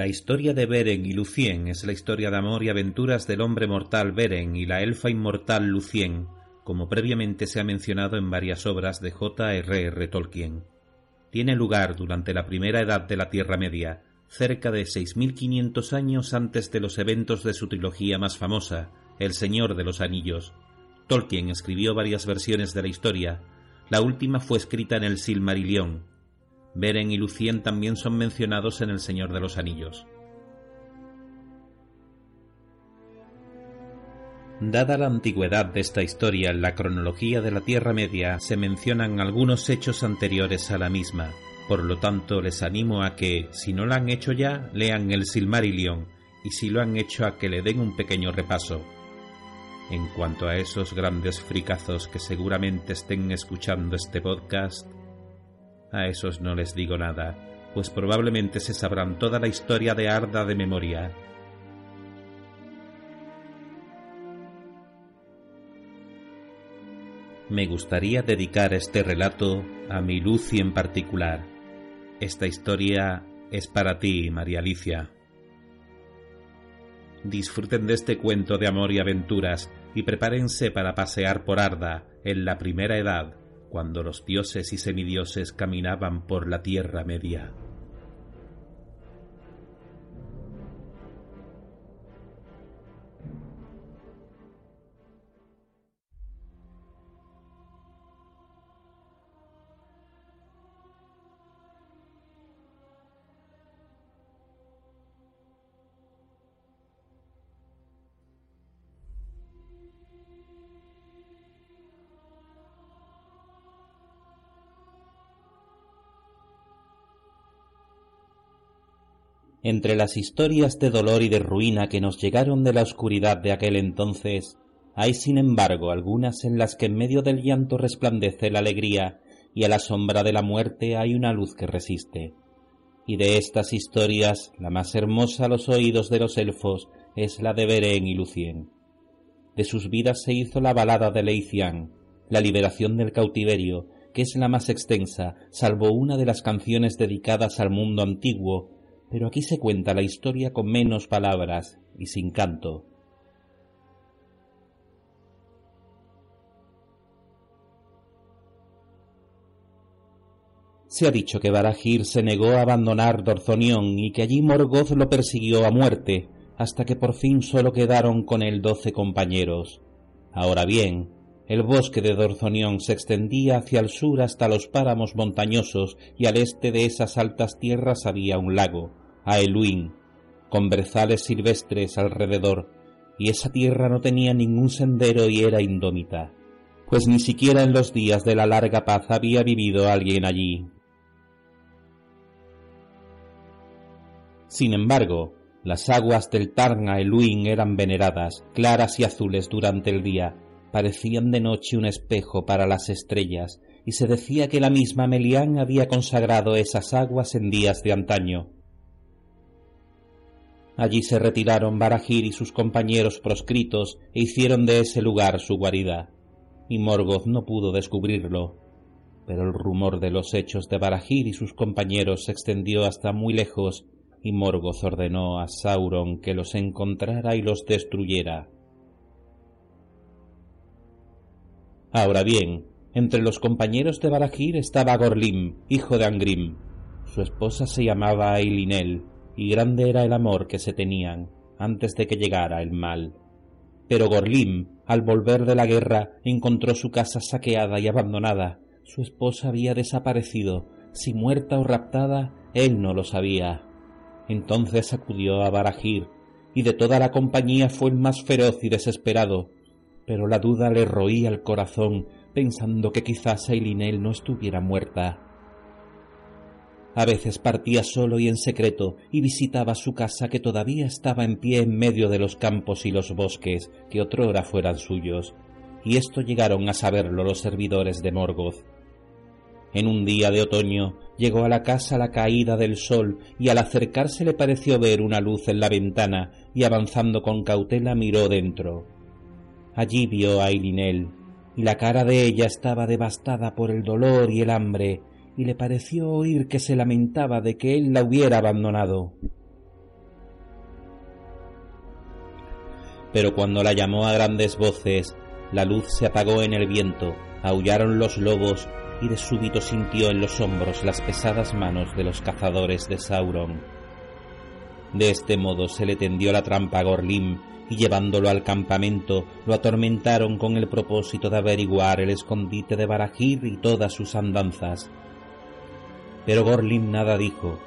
La historia de Beren y Lucien es la historia de amor y aventuras del hombre mortal Beren y la elfa inmortal Lucien, como previamente se ha mencionado en varias obras de J.R.R. Tolkien. Tiene lugar durante la primera edad de la Tierra Media, cerca de 6.500 años antes de los eventos de su trilogía más famosa, El Señor de los Anillos. Tolkien escribió varias versiones de la historia. La última fue escrita en el Silmarillion, Beren y Lucien también son mencionados en El Señor de los Anillos. Dada la antigüedad de esta historia en la cronología de la Tierra Media, se mencionan algunos hechos anteriores a la misma. Por lo tanto, les animo a que, si no la han hecho ya, lean el Silmarillion, y si lo han hecho a que le den un pequeño repaso. En cuanto a esos grandes fricazos que seguramente estén escuchando este podcast, a esos no les digo nada, pues probablemente se sabrán toda la historia de Arda de memoria. Me gustaría dedicar este relato a mi Lucy en particular. Esta historia es para ti, María Alicia. Disfruten de este cuento de amor y aventuras y prepárense para pasear por Arda en la primera edad cuando los dioses y semidioses caminaban por la Tierra Media. Entre las historias de dolor y de ruina que nos llegaron de la oscuridad de aquel entonces, hay sin embargo algunas en las que en medio del llanto resplandece la alegría y a la sombra de la muerte hay una luz que resiste. Y de estas historias, la más hermosa a los oídos de los elfos es la de Beren y Lucien. De sus vidas se hizo la balada de Leithian, la liberación del cautiverio, que es la más extensa, salvo una de las canciones dedicadas al mundo antiguo pero aquí se cuenta la historia con menos palabras y sin canto. Se ha dicho que Barahir se negó a abandonar Dorzonión y que allí Morgoth lo persiguió a muerte, hasta que por fin solo quedaron con él doce compañeros. Ahora bien, el bosque de Dorzonión se extendía hacia el sur hasta los páramos montañosos y al este de esas altas tierras había un lago, Aeluin, con brezales silvestres alrededor, y esa tierra no tenía ningún sendero y era indómita, pues ni siquiera en los días de la larga paz había vivido alguien allí. Sin embargo, las aguas del Tarna Eluin eran veneradas, claras y azules durante el día, parecían de noche un espejo para las estrellas, y se decía que la misma Melián había consagrado esas aguas en días de antaño. Allí se retiraron Barahir y sus compañeros proscritos e hicieron de ese lugar su guarida, y Morgoth no pudo descubrirlo. Pero el rumor de los hechos de Barahir y sus compañeros se extendió hasta muy lejos, y Morgoth ordenó a Sauron que los encontrara y los destruyera. Ahora bien, entre los compañeros de Barahir estaba Gorlim, hijo de Angrim. Su esposa se llamaba Eilinel, y grande era el amor que se tenían antes de que llegara el mal. Pero Gorlim, al volver de la guerra, encontró su casa saqueada y abandonada. Su esposa había desaparecido, si muerta o raptada, él no lo sabía. Entonces acudió a Barahir, y de toda la compañía fue el más feroz y desesperado. Pero la duda le roía el corazón, pensando que quizás Eilinel no estuviera muerta. A veces partía solo y en secreto y visitaba su casa que todavía estaba en pie en medio de los campos y los bosques que otrora fueran suyos, y esto llegaron a saberlo los servidores de Morgoth. En un día de otoño llegó a la casa la caída del sol y al acercarse le pareció ver una luz en la ventana y avanzando con cautela miró dentro. Allí vio a Eilinel y la cara de ella estaba devastada por el dolor y el hambre y le pareció oír que se lamentaba de que él la hubiera abandonado. Pero cuando la llamó a grandes voces, la luz se apagó en el viento, aullaron los lobos y de súbito sintió en los hombros las pesadas manos de los cazadores de Sauron. De este modo se le tendió la trampa a Gorlim y llevándolo al campamento lo atormentaron con el propósito de averiguar el escondite de Barajir y todas sus andanzas, pero Gorlim nada dijo.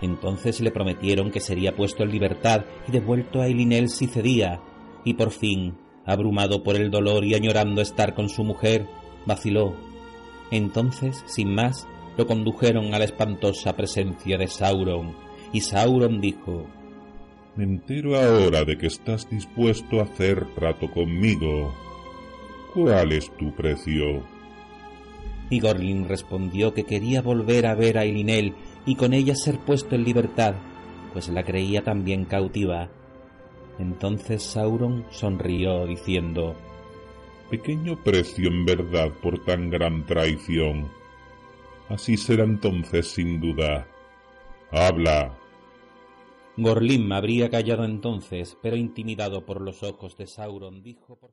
Entonces le prometieron que sería puesto en libertad y devuelto a Elinel si cedía, y por fin, abrumado por el dolor y añorando estar con su mujer, vaciló. Entonces, sin más, lo condujeron a la espantosa presencia de Sauron, y Sauron dijo Me entero ahora de que estás dispuesto a hacer trato conmigo. ¿Cuál es tu precio? Y Gorlin respondió que quería volver a ver a Elinel y con ella ser puesto en libertad, pues la creía también cautiva. Entonces Sauron sonrió diciendo Pequeño precio en verdad por tan gran traición. Así será entonces sin duda. Habla. Gorlim habría callado entonces, pero intimidado por los ojos de Sauron, dijo por...